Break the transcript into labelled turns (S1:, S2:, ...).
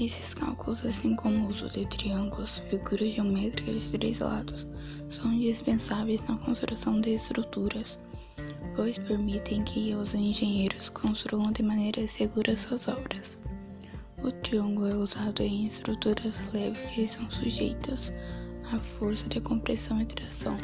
S1: Esses cálculos, assim como o uso de triângulos, figuras geométricas de três lados, são indispensáveis na construção de estruturas, pois permitem que os engenheiros construam de maneira segura suas obras. O triângulo é usado em estruturas leves que são sujeitas à força de compressão e tração.